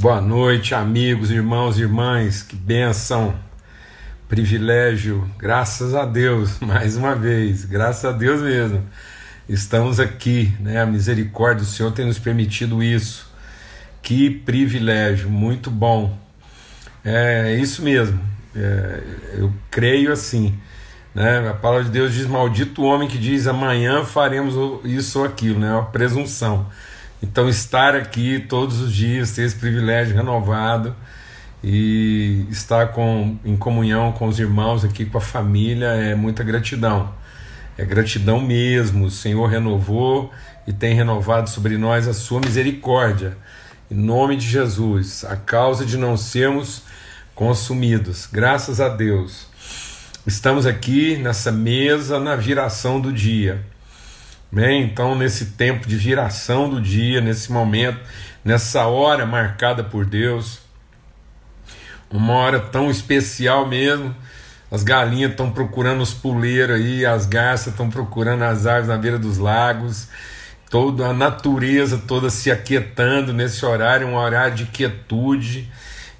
Boa noite, amigos, irmãos e irmãs, que benção, privilégio, graças a Deus, mais uma vez, graças a Deus mesmo, estamos aqui, né? A misericórdia do Senhor tem nos permitido isso, que privilégio, muito bom, é isso mesmo, é, eu creio assim, né? A palavra de Deus diz: Maldito o homem que diz amanhã faremos isso ou aquilo, né? Uma presunção. Então, estar aqui todos os dias, ter esse privilégio renovado e estar com, em comunhão com os irmãos aqui, com a família, é muita gratidão. É gratidão mesmo. O Senhor renovou e tem renovado sobre nós a sua misericórdia. Em nome de Jesus, a causa de não sermos consumidos. Graças a Deus. Estamos aqui nessa mesa na viração do dia. Bem, então, nesse tempo de viração do dia, nesse momento, nessa hora marcada por Deus, uma hora tão especial mesmo. As galinhas estão procurando os puleiros aí, as garças estão procurando as árvores na beira dos lagos, toda a natureza toda se aquietando nesse horário, um horário de quietude,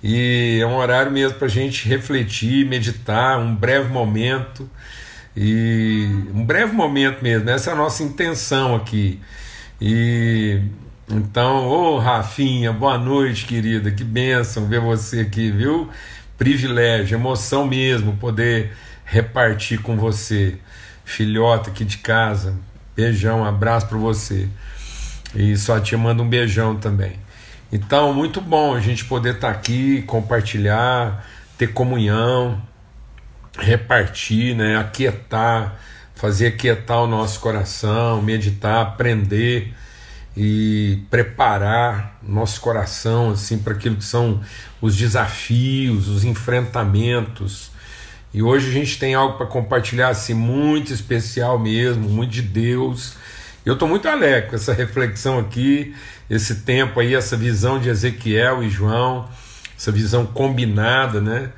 e é um horário mesmo para a gente refletir, meditar, um breve momento e um breve momento mesmo, essa é a nossa intenção aqui. E então, ô Rafinha, boa noite, querida, que bênção ver você aqui, viu? Privilégio, emoção mesmo poder repartir com você, filhota aqui de casa. Beijão, um abraço para você. E só te mando um beijão também. Então, muito bom a gente poder estar tá aqui, compartilhar, ter comunhão, repartir, né, aquietar, fazer aquietar o nosso coração, meditar, aprender e preparar nosso coração assim para aquilo que são os desafios, os enfrentamentos. E hoje a gente tem algo para compartilhar assim muito especial mesmo, muito de Deus. Eu estou muito alegre com essa reflexão aqui, esse tempo aí, essa visão de Ezequiel e João, essa visão combinada, né?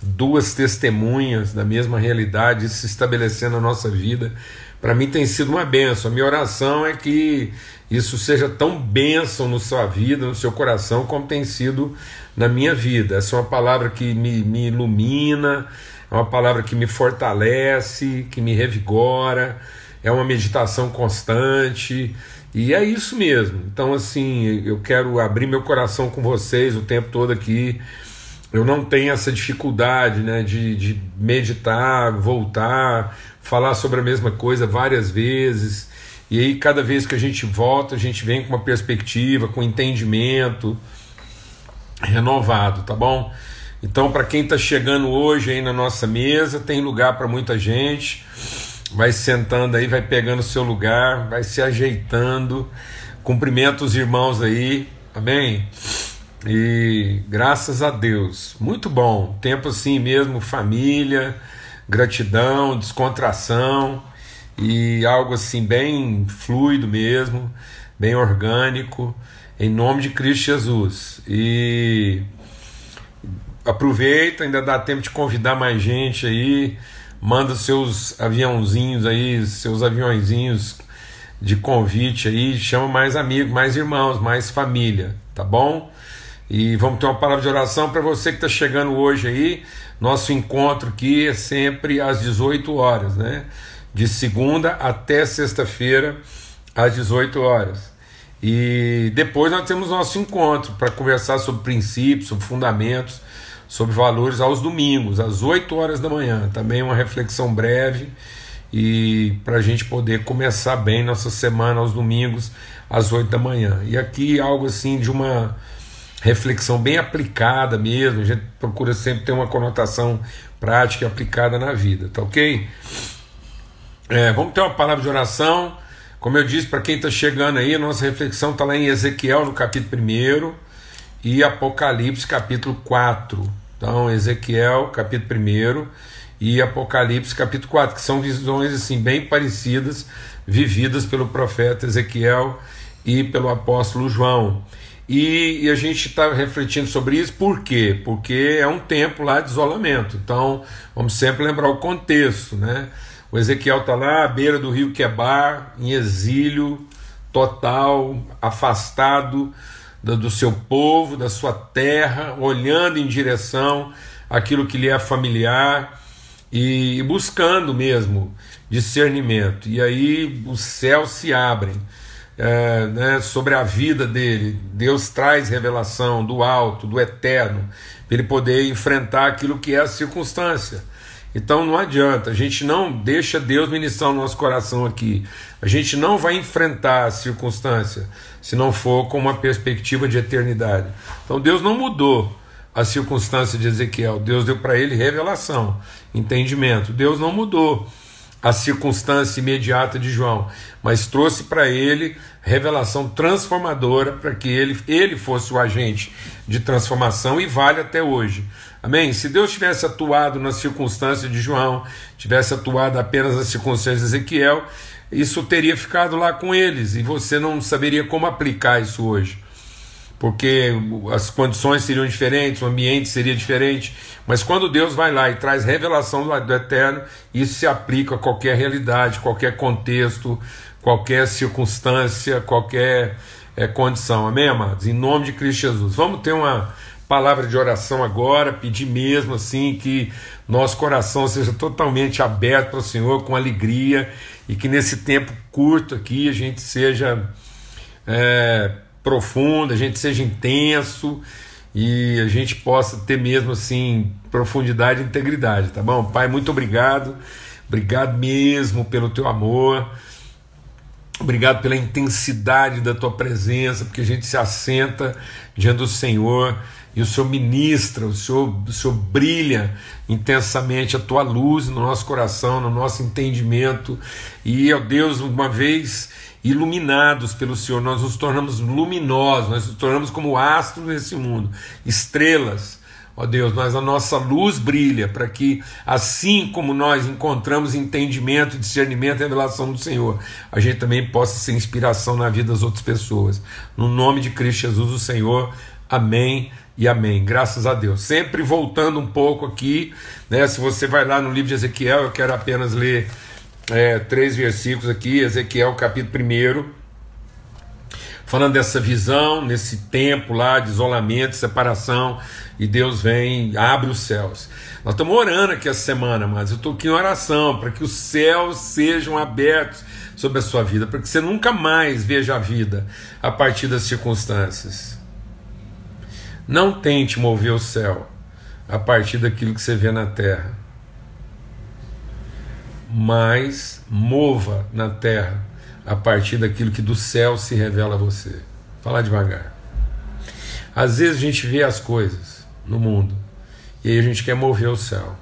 Duas testemunhas da mesma realidade se estabelecendo na nossa vida. Para mim tem sido uma benção. A minha oração é que isso seja tão bênção na sua vida, no seu coração, como tem sido na minha vida. Essa é uma palavra que me, me ilumina, é uma palavra que me fortalece, que me revigora, é uma meditação constante. E é isso mesmo. Então, assim, eu quero abrir meu coração com vocês o tempo todo aqui eu não tenho essa dificuldade né, de, de meditar, voltar, falar sobre a mesma coisa várias vezes. E aí, cada vez que a gente volta, a gente vem com uma perspectiva, com entendimento renovado, tá bom? Então, para quem está chegando hoje aí na nossa mesa, tem lugar para muita gente. Vai sentando aí, vai pegando o seu lugar, vai se ajeitando. Cumprimenta os irmãos aí, tá bem? E graças a Deus, muito bom. Tempo assim mesmo, família, gratidão, descontração e algo assim bem fluido mesmo, bem orgânico, em nome de Cristo Jesus. E aproveita, ainda dá tempo de convidar mais gente aí, manda seus aviãozinhos aí, seus aviãozinhos de convite aí, chama mais amigos, mais irmãos, mais família, tá bom? E vamos ter uma palavra de oração para você que está chegando hoje aí. Nosso encontro aqui é sempre às 18 horas, né? De segunda até sexta-feira, às 18 horas. E depois nós temos nosso encontro para conversar sobre princípios, sobre fundamentos, sobre valores aos domingos, às 8 horas da manhã. Também uma reflexão breve e para a gente poder começar bem nossa semana aos domingos, às 8 da manhã. E aqui algo assim de uma reflexão bem aplicada mesmo, a gente procura sempre ter uma conotação prática e aplicada na vida, tá ok? É, vamos ter uma palavra de oração. Como eu disse, para quem está chegando aí, nossa reflexão está lá em Ezequiel, no capítulo 1 e Apocalipse, capítulo 4. Então, Ezequiel, capítulo 1 e Apocalipse, capítulo 4, que são visões assim bem parecidas, vividas pelo profeta Ezequiel e pelo apóstolo João. E, e a gente está refletindo sobre isso, por quê? Porque é um tempo lá de isolamento. Então, vamos sempre lembrar o contexto, né? O Ezequiel está lá à beira do rio Quebar, em exílio total, afastado do seu povo, da sua terra, olhando em direção àquilo que lhe é familiar e buscando mesmo discernimento. E aí os céus se abrem é, né, sobre a vida dele. Deus traz revelação do alto, do eterno, para ele poder enfrentar aquilo que é a circunstância. Então não adianta, a gente não deixa Deus ministrar o nosso coração aqui. A gente não vai enfrentar a circunstância se não for com uma perspectiva de eternidade. Então Deus não mudou a circunstância de Ezequiel, Deus deu para ele revelação, entendimento. Deus não mudou a circunstância imediata de João, mas trouxe para ele revelação transformadora para que ele, ele fosse o agente de transformação e vale até hoje. Amém? Se Deus tivesse atuado na circunstância de João, tivesse atuado apenas na circunstância de Ezequiel, isso teria ficado lá com eles e você não saberia como aplicar isso hoje. Porque as condições seriam diferentes, o ambiente seria diferente, mas quando Deus vai lá e traz revelação do eterno, isso se aplica a qualquer realidade, qualquer contexto, qualquer circunstância, qualquer é, condição. Amém, amados? Em nome de Cristo Jesus. Vamos ter uma palavra de oração agora, pedir mesmo assim que nosso coração seja totalmente aberto para o Senhor com alegria e que nesse tempo curto aqui a gente seja é, profundo, a gente seja intenso e a gente possa ter mesmo assim profundidade e integridade, tá bom? Pai, muito obrigado, obrigado mesmo pelo teu amor. Obrigado pela intensidade da tua presença, porque a gente se assenta diante do Senhor e o Senhor ministra, o Senhor, o Senhor brilha intensamente a tua luz no nosso coração, no nosso entendimento. E, ó Deus, uma vez iluminados pelo Senhor, nós nos tornamos luminosos, nós nos tornamos como astros nesse mundo, estrelas. Ó Deus, mas a nossa luz brilha para que, assim como nós encontramos entendimento, discernimento e revelação do Senhor, a gente também possa ser inspiração na vida das outras pessoas. No nome de Cristo Jesus, o Senhor. Amém e amém. Graças a Deus. Sempre voltando um pouco aqui, né? Se você vai lá no livro de Ezequiel, eu quero apenas ler é, três versículos aqui, Ezequiel capítulo 1, falando dessa visão, nesse tempo lá de isolamento, separação, e Deus vem, abre os céus. Nós estamos orando aqui essa semana, mas eu estou aqui em oração para que os céus sejam abertos sobre a sua vida, para que você nunca mais veja a vida a partir das circunstâncias. Não tente mover o céu a partir daquilo que você vê na terra, mas mova na terra a partir daquilo que do céu se revela a você. Falar devagar. Às vezes a gente vê as coisas no mundo e aí a gente quer mover o céu.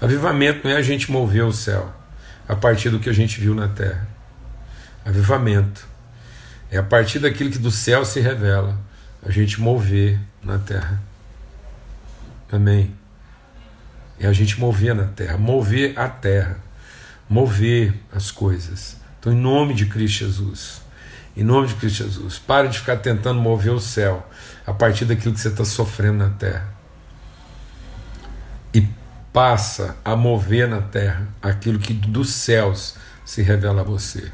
Avivamento não é a gente mover o céu a partir do que a gente viu na terra. Avivamento é a partir daquilo que do céu se revela a gente mover na terra. Amém. É a gente mover na terra, mover a terra, mover as coisas. Então, em nome de Cristo Jesus, em nome de Cristo Jesus, pare de ficar tentando mover o céu a partir daquilo que você está sofrendo na terra. E passa a mover na terra aquilo que dos céus se revela a você.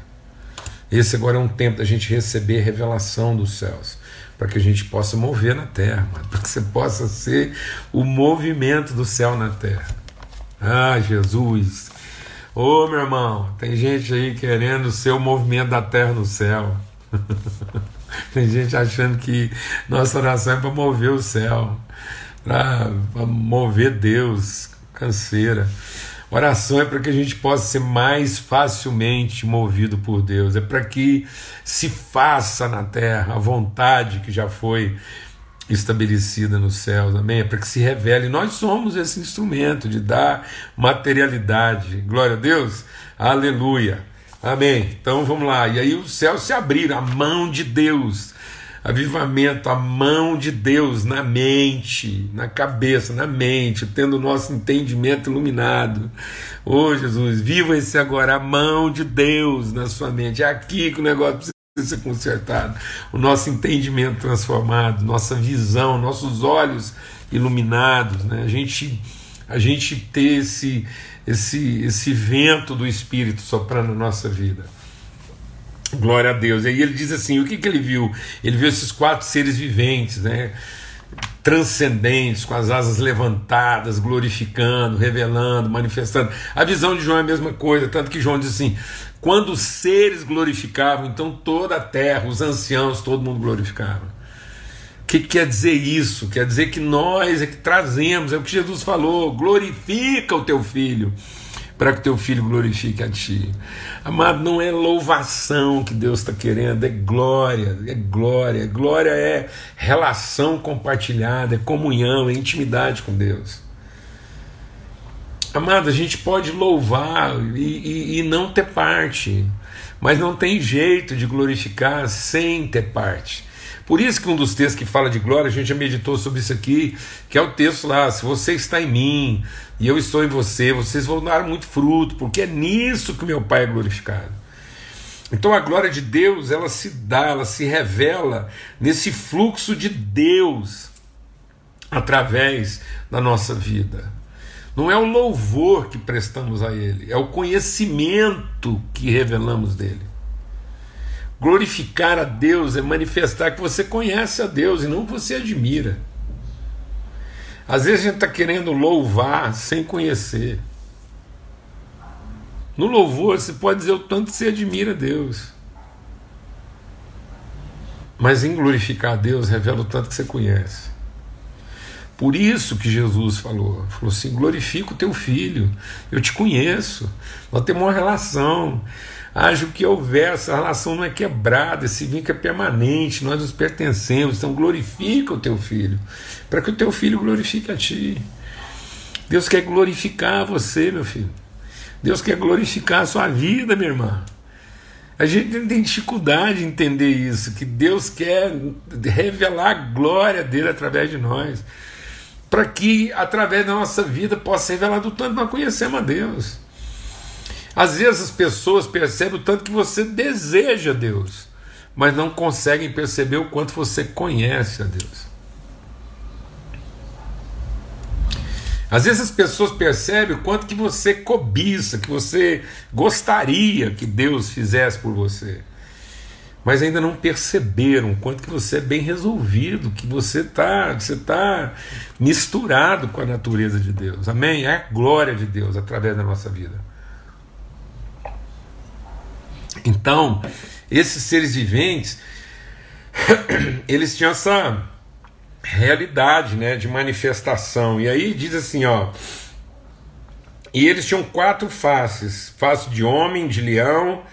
Esse agora é um tempo da gente receber revelação dos céus para que a gente possa mover na terra, para que você possa ser o movimento do céu na terra. Ah, Jesus! Ô meu irmão, tem gente aí querendo ser o movimento da terra no céu. tem gente achando que nossa oração é para mover o céu, para mover Deus, canseira. Oração é para que a gente possa ser mais facilmente movido por Deus, é para que se faça na terra a vontade que já foi estabelecida nos céus, amém? É para que se revele. Nós somos esse instrumento de dar materialidade. Glória a Deus, aleluia, amém. Então vamos lá. E aí os céus se abriram, a mão de Deus avivamento, a mão de Deus na mente, na cabeça, na mente, tendo o nosso entendimento iluminado. Oh Jesus, viva esse agora, a mão de Deus na sua mente. É aqui que o negócio precisa ser consertado. O nosso entendimento transformado, nossa visão, nossos olhos iluminados, né? A gente a gente ter esse esse esse vento do espírito soprando na nossa vida. Glória a Deus. E aí ele diz assim: o que, que ele viu? Ele viu esses quatro seres viventes, né? Transcendentes, com as asas levantadas, glorificando, revelando, manifestando. A visão de João é a mesma coisa, tanto que João diz assim: quando os seres glorificavam, então toda a terra, os anciãos, todo mundo glorificava. O que quer dizer isso? Quer dizer que nós é que trazemos, é o que Jesus falou: glorifica o teu filho para que teu filho glorifique a ti. Amado, não é louvação que Deus está querendo, é glória, é glória. Glória é relação compartilhada, é comunhão, é intimidade com Deus. Amado, a gente pode louvar e, e, e não ter parte, mas não tem jeito de glorificar sem ter parte. Por isso que um dos textos que fala de glória, a gente já meditou sobre isso aqui, que é o texto lá, se você está em mim e eu estou em você, vocês vão dar muito fruto, porque é nisso que meu Pai é glorificado. Então a glória de Deus, ela se dá, ela se revela nesse fluxo de Deus através da nossa vida. Não é o louvor que prestamos a Ele, é o conhecimento que revelamos dele. Glorificar a Deus é manifestar que você conhece a Deus e não que você admira. Às vezes a gente está querendo louvar sem conhecer. No louvor você pode dizer o tanto que você admira Deus. Mas em glorificar a Deus revela o tanto que você conhece. Por isso que Jesus falou, falou assim: glorifica o teu filho, eu te conheço, nós temos uma relação. Haja o que houver, essa relação não é quebrada, esse vínculo é permanente, nós nos pertencemos, então glorifica o teu filho, para que o teu filho glorifique a ti. Deus quer glorificar você, meu filho. Deus quer glorificar a sua vida, minha irmã. A gente tem dificuldade de entender isso, que Deus quer revelar a glória dele através de nós, para que através da nossa vida possa ser revelado o tanto nós conhecemos a Deus. Às vezes as pessoas percebem o tanto que você deseja Deus, mas não conseguem perceber o quanto você conhece a Deus. Às vezes as pessoas percebem o quanto que você cobiça, que você gostaria que Deus fizesse por você. Mas ainda não perceberam o quanto que você é bem resolvido, que você está você tá misturado com a natureza de Deus. Amém? É a glória de Deus através da nossa vida. Então, esses seres viventes, eles tinham essa realidade, né, de manifestação. E aí diz assim, ó, e eles tinham quatro faces: face de homem, de leão,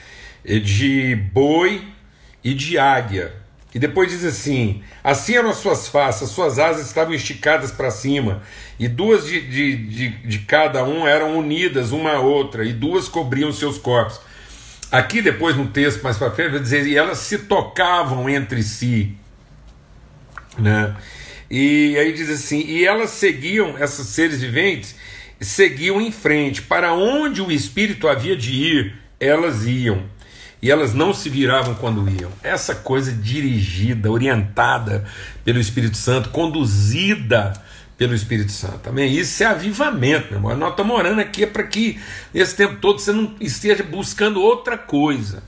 de boi e de águia. E depois diz assim: assim eram as suas faces, as suas asas estavam esticadas para cima, e duas de, de, de, de, cada um eram unidas uma à outra, e duas cobriam seus corpos. Aqui, depois no texto mais para frente, vai dizer: e elas se tocavam entre si. Né? E aí diz assim: e elas seguiam, esses seres viventes, seguiam em frente, para onde o Espírito havia de ir, elas iam. E elas não se viravam quando iam. Essa coisa dirigida, orientada pelo Espírito Santo, conduzida pelo Espírito Santo. Amém? Isso é avivamento, meu irmão. Nós estamos orando aqui para que esse tempo todo você não esteja buscando outra coisa.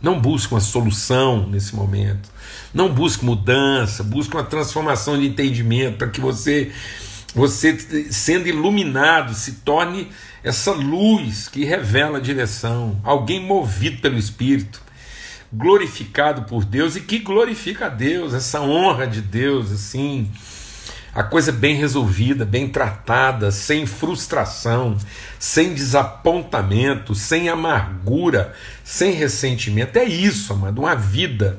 Não busque uma solução nesse momento. Não busque mudança, busque uma transformação de entendimento para que você, você sendo iluminado, se torne essa luz que revela a direção, alguém movido pelo Espírito, glorificado por Deus e que glorifica a Deus, essa honra de Deus, assim, a coisa bem resolvida, bem tratada, sem frustração, sem desapontamento, sem amargura, sem ressentimento. É isso, amado, uma vida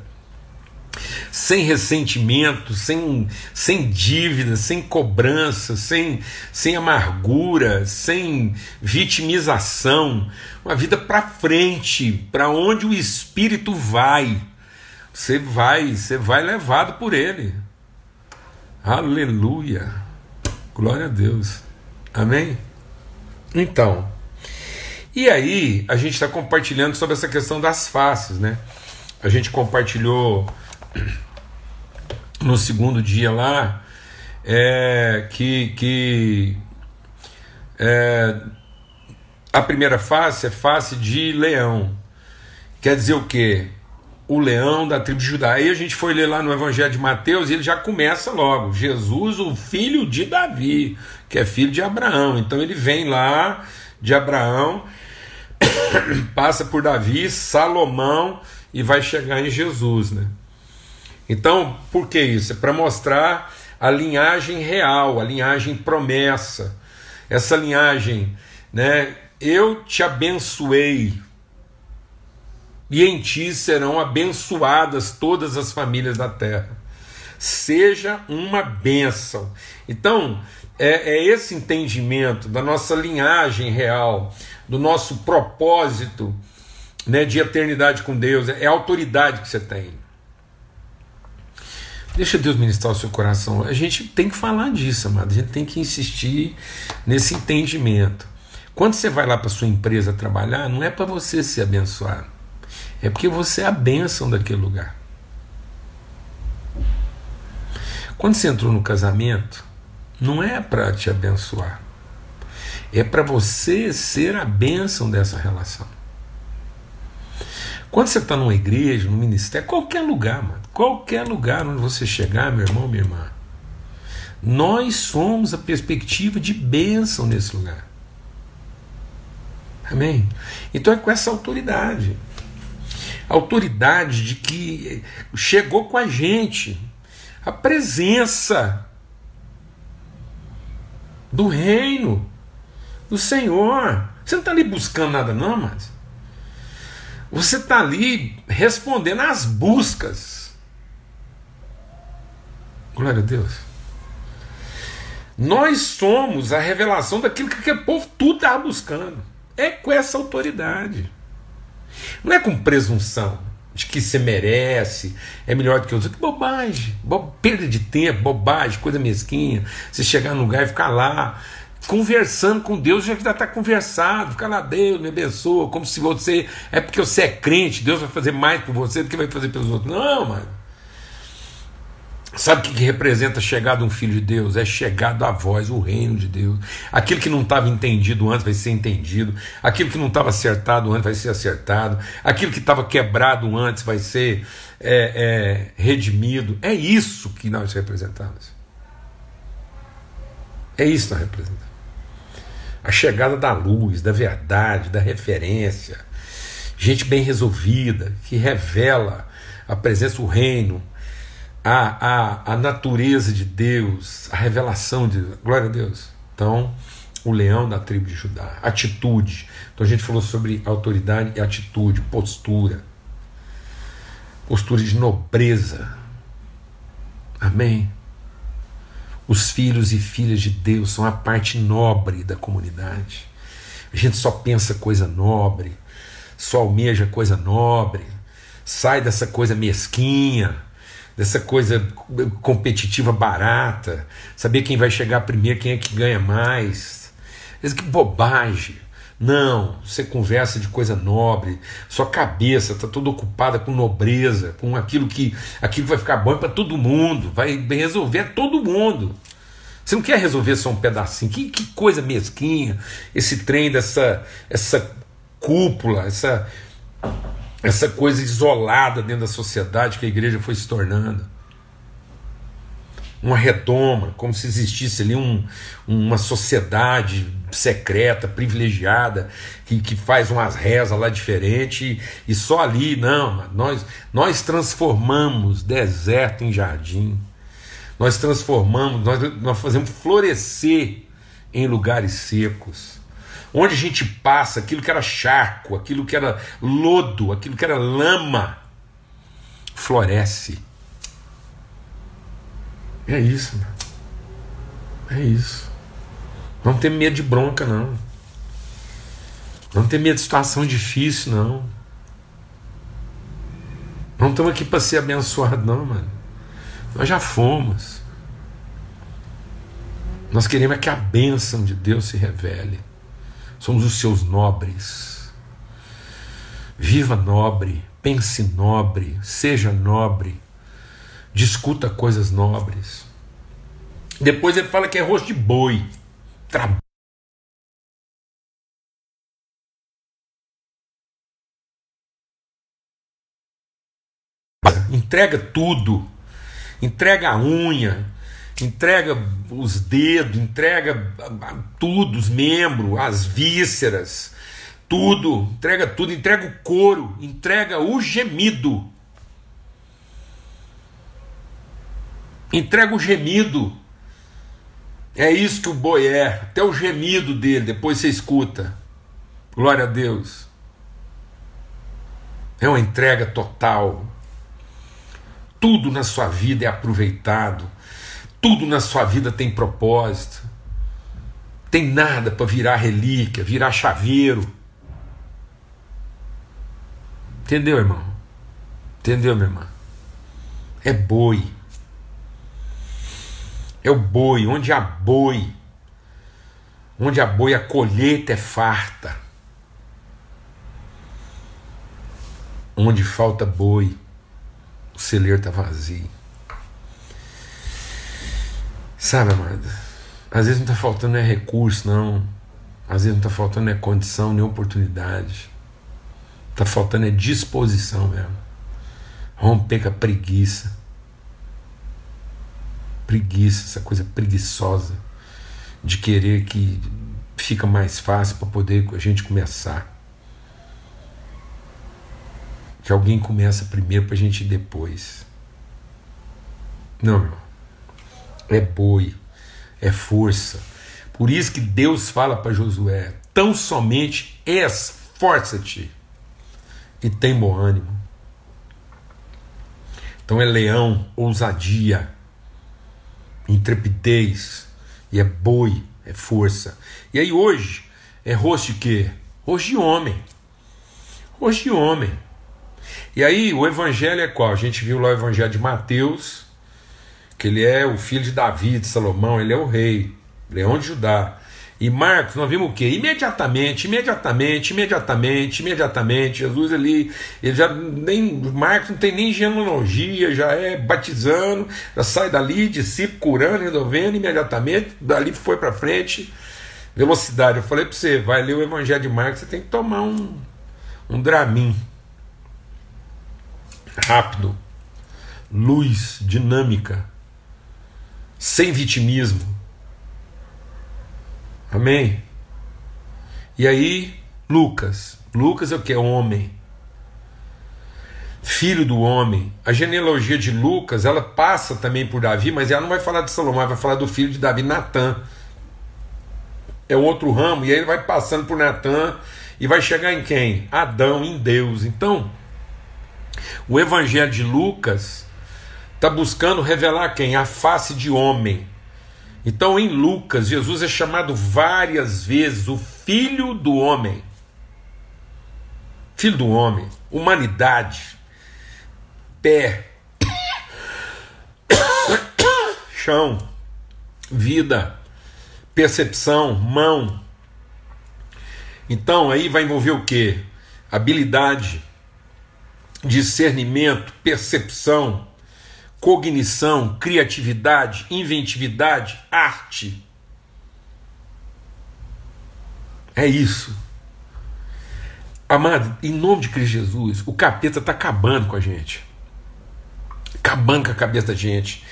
sem ressentimento, sem, sem dívida, sem cobrança, sem, sem amargura, sem vitimização, uma vida para frente, para onde o espírito vai. Você vai, você vai levado por ele. Aleluia. Glória a Deus. Amém? Então, e aí a gente está compartilhando sobre essa questão das faces, né? A gente compartilhou no segundo dia lá é, que, que é, a primeira face é face de leão quer dizer o quê? O leão da tribo de Judá. Aí a gente foi ler lá no Evangelho de Mateus e ele já começa logo: Jesus, o filho de Davi, que é filho de Abraão. Então ele vem lá de Abraão, passa por Davi, Salomão e vai chegar em Jesus, né? Então, por que isso? É para mostrar a linhagem real, a linhagem promessa. Essa linhagem, né? Eu te abençoei, e em ti serão abençoadas todas as famílias da terra. Seja uma bênção. Então, é, é esse entendimento da nossa linhagem real, do nosso propósito né, de eternidade com Deus, é a autoridade que você tem. Deixa Deus ministrar o seu coração. A gente tem que falar disso, amado. A gente tem que insistir nesse entendimento. Quando você vai lá para sua empresa trabalhar, não é para você ser abençoado. É porque você é a bênção daquele lugar. Quando você entrou no casamento, não é para te abençoar. É para você ser a bênção dessa relação. Quando você está numa igreja, num ministério, qualquer lugar, mano, qualquer lugar onde você chegar, meu irmão, minha irmã, nós somos a perspectiva de bênção nesse lugar. Amém? Então é com essa autoridade. Autoridade de que chegou com a gente a presença do reino do Senhor. Você não está ali buscando nada, não, mas você está ali respondendo às buscas. Glória a Deus. Nós somos a revelação daquilo que aquele povo tudo estava buscando. É com essa autoridade. Não é com presunção de que você merece, é melhor do que os outros. Bobagem, bo perda de tempo, bobagem, coisa mesquinha. Você chegar num lugar e ficar lá conversando com Deus, já está conversado, ficar lá, Deus me abençoa, como se você. É porque você é crente, Deus vai fazer mais por você do que vai fazer pelos outros. Não, mano. Sabe o que, representa a chegada de um filho de Deus? É chegado a voz, o reino de Deus. Aquilo que não estava entendido antes vai ser entendido. Aquilo que não estava acertado antes vai ser acertado. Aquilo que estava quebrado antes vai ser é, é, redimido. É isso que nós representamos. É isso que nós representamos. A chegada da luz, da verdade, da referência. Gente bem resolvida, que revela a presença do reino a, a, a natureza de Deus, a revelação de Deus. Glória a Deus. Então, o leão da tribo de Judá, atitude. Então a gente falou sobre autoridade e atitude, postura. Postura de nobreza. Amém. Os filhos e filhas de Deus são a parte nobre da comunidade. A gente só pensa coisa nobre, só almeja coisa nobre, sai dessa coisa mesquinha dessa coisa competitiva barata, saber quem vai chegar primeiro, quem é que ganha mais. Que bobagem. Não, você conversa de coisa nobre, sua cabeça está toda ocupada com nobreza, com aquilo que aquilo vai ficar bom para todo mundo, vai resolver todo mundo. Você não quer resolver só um pedacinho. Que, que coisa mesquinha esse trem dessa essa cúpula, essa essa coisa isolada dentro da sociedade que a igreja foi se tornando. Uma redoma, como se existisse ali um, uma sociedade secreta, privilegiada, que, que faz umas rezas lá diferente, e, e só ali, não, nós, nós transformamos deserto em jardim, nós transformamos, nós, nós fazemos florescer em lugares secos. Onde a gente passa, aquilo que era charco, aquilo que era lodo, aquilo que era lama, floresce. É isso, é isso. Não tem medo de bronca, não. Não tem medo de situação difícil, não. Não estamos aqui para ser abençoados, não, mano. Nós já fomos. Nós queremos é que a bênção de Deus se revele somos os seus nobres. Viva nobre, pense nobre, seja nobre, discuta coisas nobres. Depois ele fala que é rosto de boi. Trabalha entrega tudo, entrega a unha, entrega os dedos, entrega tudo, os membros, as vísceras, tudo, entrega tudo, entrega o couro, entrega o gemido. Entrega o gemido. É isso que o boi é, até o gemido dele, depois você escuta. Glória a Deus. É uma entrega total. Tudo na sua vida é aproveitado. Tudo na sua vida tem propósito. Tem nada para virar relíquia, virar chaveiro. Entendeu, irmão? Entendeu, minha irmã? É boi. É o boi, onde há boi. Onde há boi, a colheita é farta. Onde falta boi, o celeiro está vazio. Sabe, amada? Às vezes não está faltando é recurso, não. Às vezes não está faltando é condição, nem oportunidade. Está faltando é disposição mesmo. Romper com a preguiça. Preguiça, essa coisa preguiçosa de querer que fica mais fácil para poder a gente começar. Que alguém começa primeiro para a gente ir depois. Não, irmão é boi, é força. Por isso que Deus fala para Josué: tão somente esforça-te e tem bom ânimo. Então é leão, ousadia, intrepidez, e é boi, é força. E aí hoje é rosto de quê? Rosto de homem. Rosto de homem. E aí o evangelho é qual? A gente viu lá o evangelho de Mateus, que ele é o filho de Davi, de Salomão, ele é o rei, leão de Judá. E Marcos, nós vimos o quê? Imediatamente, imediatamente, imediatamente, imediatamente. Jesus ali, ele já nem. Marcos não tem nem genealogia, já é batizando, já sai dali, discípulo curando, resolvendo, imediatamente, dali foi para frente. Velocidade. Eu falei para você, vai ler o Evangelho de Marcos, você tem que tomar um, um Dramin. Rápido. Luz, dinâmica sem vitimismo. Amém? E aí, Lucas. Lucas é o que? É homem. Filho do homem. A genealogia de Lucas, ela passa também por Davi, mas ela não vai falar de Salomão, ela vai falar do filho de Davi, Natã. É outro ramo, e aí ele vai passando por Natã e vai chegar em quem? Adão, em Deus. Então, o evangelho de Lucas está buscando revelar quem? A face de homem. Então, em Lucas, Jesus é chamado várias vezes o Filho do Homem. Filho do Homem, humanidade, pé, chão, vida, percepção, mão. Então, aí vai envolver o que? Habilidade, discernimento, percepção, cognição, criatividade, inventividade, arte. É isso. Amado, em nome de Cristo Jesus, o capeta está acabando com a gente. Acabando com a cabeça da gente.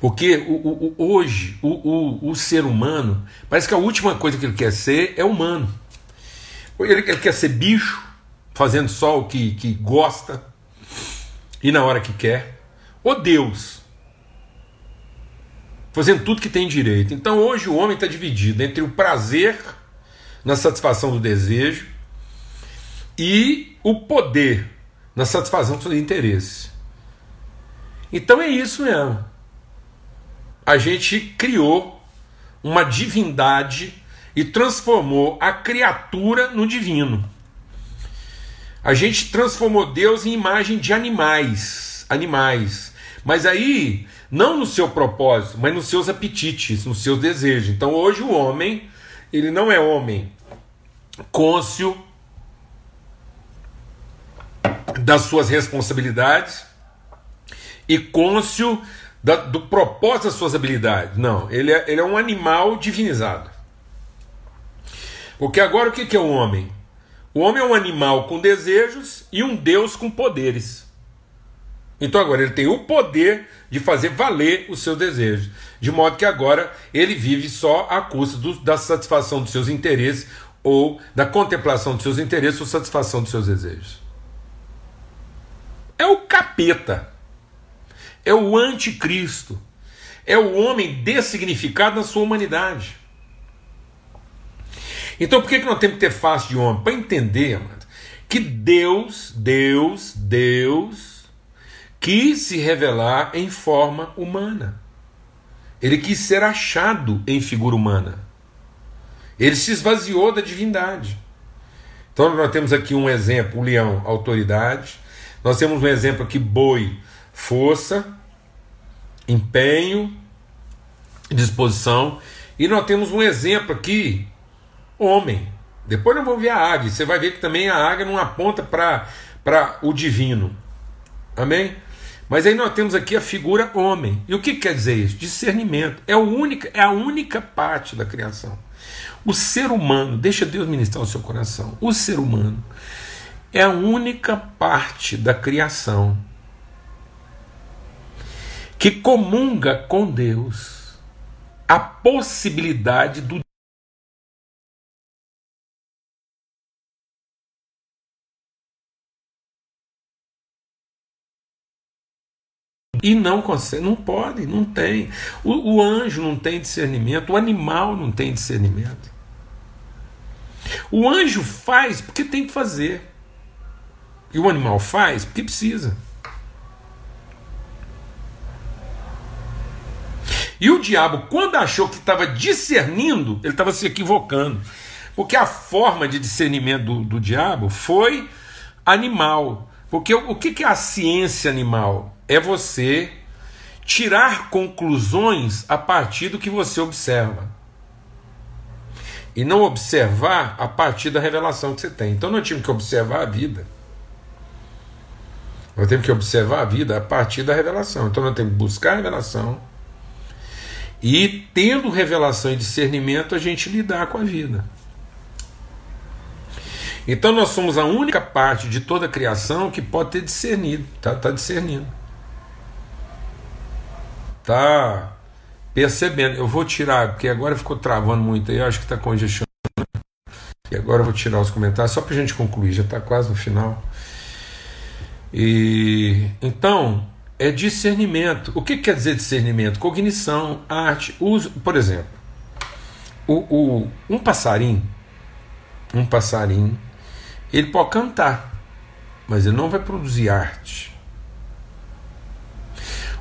Porque o, o, o, hoje o, o, ser humano, parece que a última coisa que ele quer ser é humano. Ele, ele quer ser bicho, fazendo só o que, que gosta e na hora que quer ou Deus, fazendo tudo que tem direito. Então hoje o homem está dividido entre o prazer na satisfação do desejo e o poder na satisfação dos interesses. Então é isso mesmo. A gente criou uma divindade e transformou a criatura no divino. A gente transformou Deus em imagem de animais, animais. Mas aí, não no seu propósito, mas nos seus apetites, nos seus desejos. Então hoje o homem, ele não é homem côncio das suas responsabilidades e côncio da, do propósito das suas habilidades. Não, ele é, ele é um animal divinizado. Porque agora o que é o homem? O homem é um animal com desejos e um Deus com poderes. Então agora ele tem o poder de fazer valer os seus desejos. De modo que agora ele vive só à custa do, da satisfação dos seus interesses ou da contemplação dos seus interesses ou satisfação dos seus desejos. É o capeta. É o anticristo. É o homem dessignificado na sua humanidade. Então por que, que nós temos que ter face de homem? Para entender, amado, que Deus, Deus, Deus quis se revelar em forma humana. Ele quis ser achado em figura humana. Ele se esvaziou da divindade. Então nós temos aqui um exemplo, o leão, autoridade. Nós temos um exemplo aqui, boi, força, empenho, disposição. E nós temos um exemplo aqui, homem. Depois nós vamos ver a águia. Você vai ver que também a águia não aponta para o divino. Amém? Mas aí nós temos aqui a figura homem. E o que quer dizer isso? Discernimento. É, o única, é a única parte da criação. O ser humano, deixa Deus ministrar o seu coração. O ser humano é a única parte da criação que comunga com Deus a possibilidade do E não consegue, não pode, não tem. O, o, anjo não tem discernimento, o animal não tem discernimento. O anjo faz porque tem que fazer. E o animal faz porque precisa. E o diabo, quando achou que estava discernindo, ele estava se equivocando. Porque a forma de discernimento do, do diabo foi animal. Porque o, o que, que é a ciência animal? É você tirar conclusões a partir do que você observa. E não observar a partir da revelação que você tem. Então nós tínhamos que observar a vida. Nós temos que observar a vida a partir da revelação. Então nós temos que buscar a revelação e, tendo revelação e discernimento, a gente lidar com a vida. Então, nós somos a única parte de toda a criação que pode ter discernido, está tá discernindo. Está percebendo. Eu vou tirar, porque agora ficou travando muito aí, eu acho que está congestionando. E agora eu vou tirar os comentários, só para a gente concluir, já está quase no final. E então, é discernimento. O que quer dizer discernimento? Cognição, arte, uso. Por exemplo, o, o, um passarinho, um passarinho, ele pode cantar, mas ele não vai produzir arte.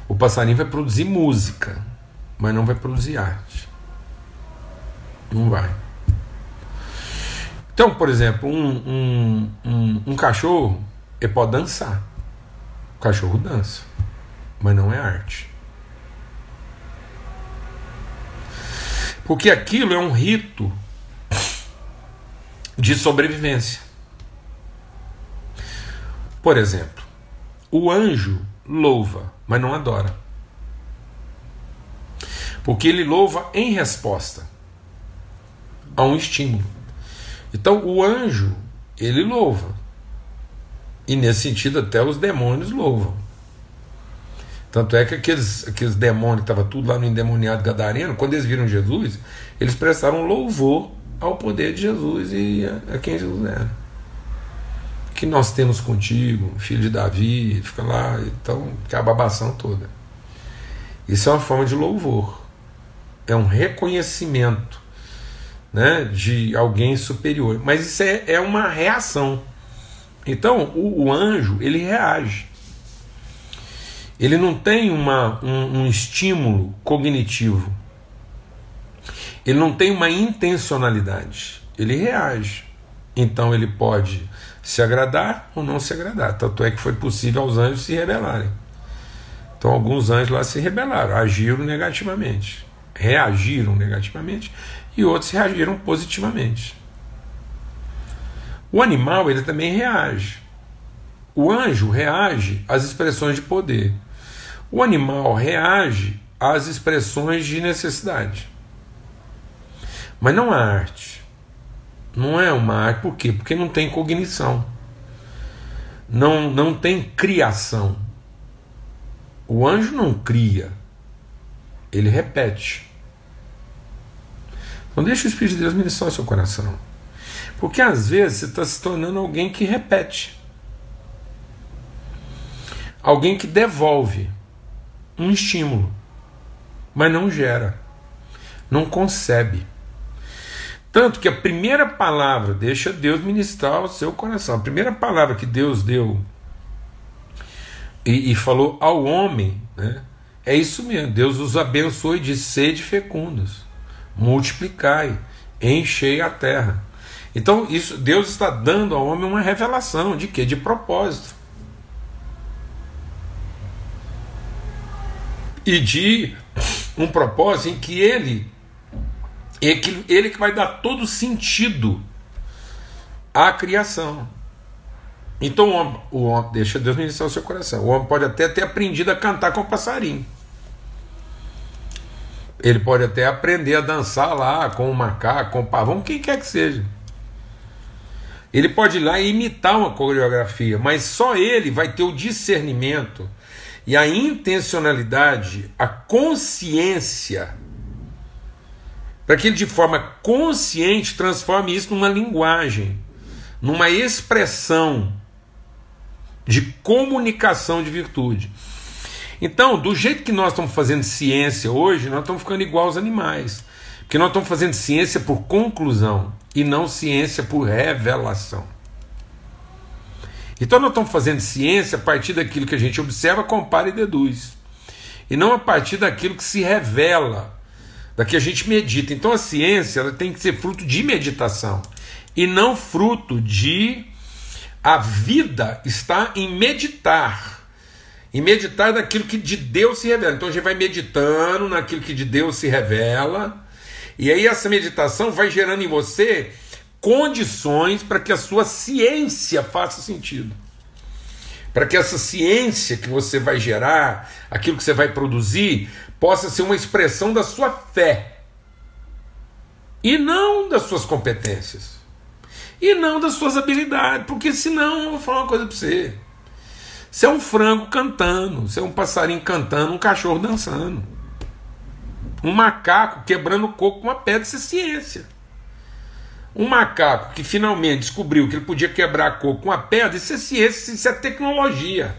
O passarinho vai produzir música, mas não vai produzir arte. Não vai. Então, por exemplo, um, um, um, um cachorro ele pode dançar. O cachorro dança mas não é arte. Porque aquilo é um rito de sobrevivência. Por exemplo, o anjo louva, mas não adora. Porque ele louva em resposta a um estímulo. Então o anjo, ele louva. E nesse sentido até os demônios louvam. Tanto é que aqueles, aqueles demônios que estavam tudo lá no endemoniado gadareno, quando eles viram Jesus, eles prestaram louvor ao poder de Jesus e a, a quem Jesus era. Que nós temos contigo, filho de Davi, fica lá, então, que é a babação toda. Isso é uma forma de louvor. É um reconhecimento né, de alguém superior. Mas isso é, é uma reação. Então, o, o anjo, ele reage. Ele não tem uma, um, um estímulo cognitivo. Ele não tem uma intencionalidade. Ele reage. Então ele pode se agradar ou não se agradar. Tanto é que foi possível aos anjos se rebelarem. Então alguns anjos lá se rebelaram, agiram negativamente, reagiram negativamente e outros reagiram positivamente. O animal ele também reage. O anjo reage às expressões de poder. O animal reage às expressões de necessidade. Mas não a arte. Não é uma arte, por quê? Porque não tem cognição. Não, não tem criação. O anjo não cria, ele repete. Então deixa o Espírito de Deus ministrar o seu coração. Porque às vezes você está se tornando alguém que repete. Alguém que devolve um estímulo, mas não gera, não concebe. Tanto que a primeira palavra, deixa Deus ministrar o seu coração, a primeira palavra que Deus deu e, e falou ao homem, né, é isso mesmo: Deus os abençoe de sede fecundos, multiplicai, enchei a terra. Então, isso Deus está dando ao homem uma revelação de quê? De propósito. E de um propósito em que ele é que ele que vai dar todo sentido à criação. Então o homem, o homem, deixa Deus ministrar o seu coração. O homem pode até ter aprendido a cantar com o passarinho. Ele pode até aprender a dançar lá com o macaco, com o pavão, quem quer que seja. Ele pode ir lá e imitar uma coreografia, mas só ele vai ter o discernimento e a intencionalidade, a consciência, para que ele de forma consciente transforme isso numa linguagem, numa expressão de comunicação de virtude. Então, do jeito que nós estamos fazendo ciência hoje, nós estamos ficando igual aos animais. Porque nós estamos fazendo ciência por conclusão e não ciência por revelação. Então nós estamos fazendo ciência a partir daquilo que a gente observa, compara e deduz. E não a partir daquilo que se revela, da que a gente medita. Então a ciência ela tem que ser fruto de meditação e não fruto de a vida está em meditar. Em meditar naquilo que de Deus se revela. Então a gente vai meditando naquilo que de Deus se revela. E aí essa meditação vai gerando em você condições para que a sua ciência faça sentido. Para que essa ciência que você vai gerar, aquilo que você vai produzir, possa ser uma expressão da sua fé. E não das suas competências e não das suas habilidades, porque senão eu vou falar uma coisa para você. Você é um frango cantando, você é um passarinho cantando, um cachorro dançando. Um macaco quebrando coco com uma pedra, isso é ciência. Um macaco que finalmente descobriu que ele podia quebrar coco com uma pedra, isso é ciência, isso é tecnologia.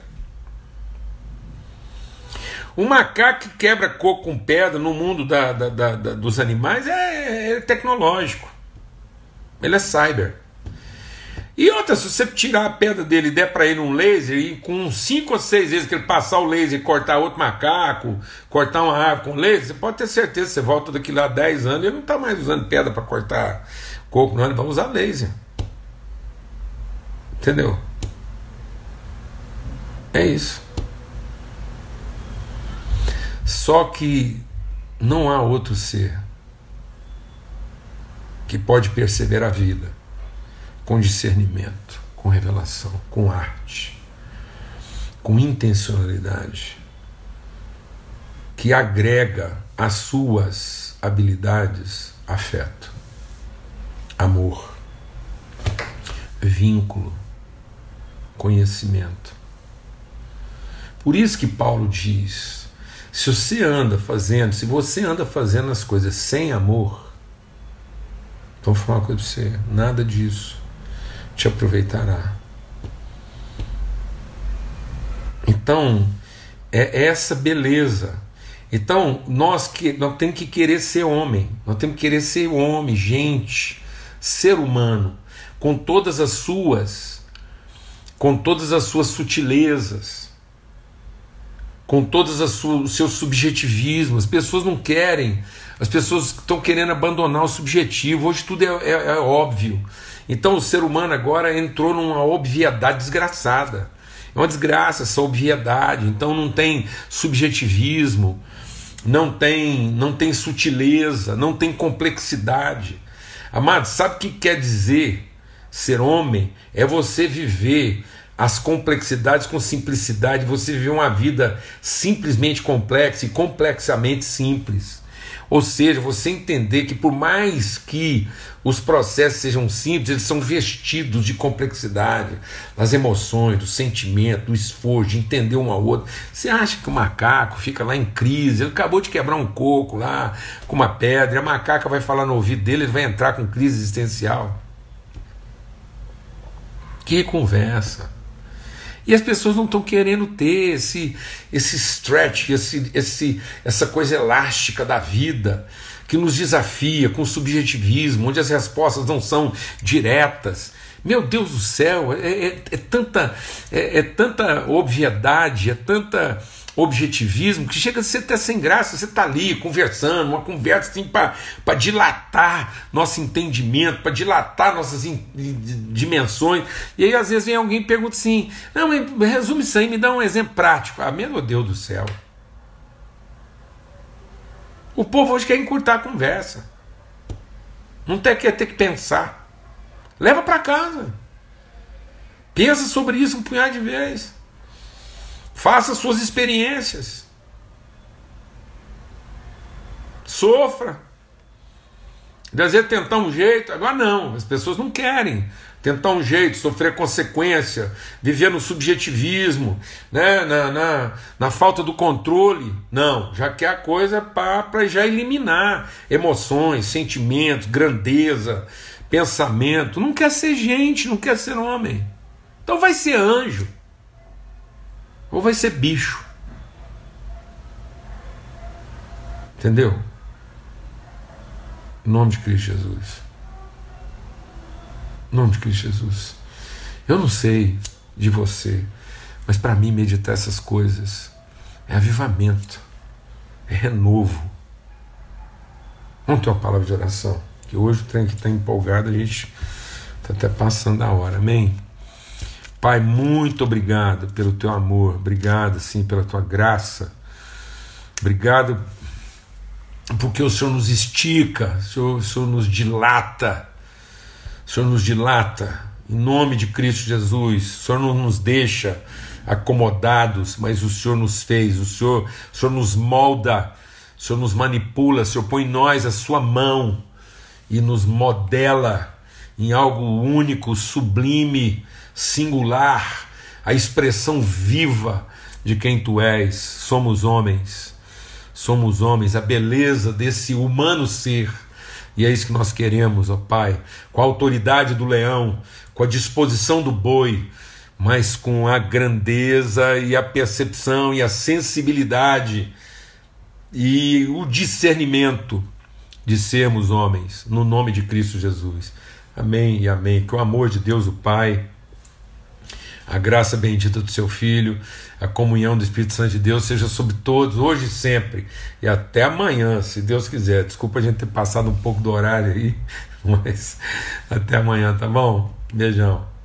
Um macaco que quebra coco com pedra no mundo da, da, da, dos animais é, é tecnológico. Ele é cyber. E outra, se você tirar a pedra dele e der para ele um laser, e com cinco ou seis vezes que ele passar o laser e cortar outro macaco, cortar uma árvore com laser, você pode ter certeza você volta daqui lá 10 anos e ele não está mais usando pedra para cortar coco, não, ele vai usar laser. Entendeu? É isso. Só que não há outro ser que pode perceber a vida com discernimento, com revelação, com arte, com intencionalidade, que agrega às suas habilidades afeto, amor, vínculo, conhecimento. Por isso que Paulo diz: se você anda fazendo, se você anda fazendo as coisas sem amor, então vou falar uma coisa para você, nada disso te aproveitará. Então, é essa beleza. Então, nós que nós temos que querer ser homem, nós temos que querer ser homem, gente, ser humano, com todas as suas com todas as suas sutilezas, com todos os seus subjetivismos. As pessoas não querem, as pessoas estão querendo abandonar o subjetivo. Hoje tudo é, é, é óbvio. Então o ser humano agora entrou numa obviedade desgraçada. É uma desgraça essa obviedade. Então não tem subjetivismo, não tem, não tem sutileza, não tem complexidade. Amado, sabe o que quer dizer ser homem? É você viver as complexidades com simplicidade, você viver uma vida simplesmente complexa e complexamente simples. Ou seja, você entender que por mais que os processos sejam simples, eles são vestidos de complexidade, das emoções, do sentimento, do esforço, de entender um ao outro. Você acha que o macaco fica lá em crise, ele acabou de quebrar um coco lá com uma pedra, a macaca vai falar no ouvido dele, ele vai entrar com crise existencial. Que conversa! E as pessoas não estão querendo ter esse, esse stretch, esse, esse, essa coisa elástica da vida que nos desafia com subjetivismo, onde as respostas não são diretas. Meu Deus do céu, é, é, é tanta, é, é tanta obviedade, é tanta objetivismo que chega a ser até sem graça. Você está ali conversando, uma conversa assim para dilatar nosso entendimento, para dilatar nossas dimensões. E aí às vezes vem alguém e pergunta assim: não, resume isso aí, me dá um exemplo prático. Ah, meu Deus do céu. O povo hoje quer encurtar a conversa. Não tem, quer ter que pensar. Leva para casa. Pensa sobre isso um punhado de vezes. Faça suas experiências. Sofra. Vezes tentar um jeito, agora não, as pessoas não querem tentar um jeito, sofrer consequência, viver no subjetivismo, né, na, na, na falta do controle. Não, já quer a coisa para já eliminar emoções, sentimentos, grandeza, pensamento. Não quer ser gente, não quer ser homem. Então vai ser anjo ou vai ser bicho. Entendeu? Em nome de Cristo Jesus. Em nome de Cristo Jesus. Eu não sei de você, mas para mim meditar essas coisas é avivamento, é renovo. Vamos ter uma palavra de oração, que hoje o trem que está empolgado, a gente está até passando a hora, amém? Pai, muito obrigado pelo teu amor, obrigado, sim, pela tua graça, obrigado porque o Senhor nos estica, o Senhor, o Senhor nos dilata, o Senhor nos dilata, em nome de Cristo Jesus, o Senhor não nos deixa acomodados, mas o Senhor nos fez, o Senhor, o Senhor nos molda, o Senhor nos manipula, o Senhor põe em nós a sua mão e nos modela em algo único, sublime, singular, a expressão viva de quem tu és. Somos homens, somos homens, a beleza desse humano ser. E é isso que nós queremos, ó Pai, com a autoridade do leão, com a disposição do boi, mas com a grandeza e a percepção e a sensibilidade e o discernimento de sermos homens, no nome de Cristo Jesus. Amém e amém. Que o amor de Deus, o Pai a graça bendita do seu Filho, a comunhão do Espírito Santo de Deus seja sobre todos, hoje e sempre, e até amanhã, se Deus quiser. Desculpa a gente ter passado um pouco do horário aí, mas até amanhã, tá bom? Beijão.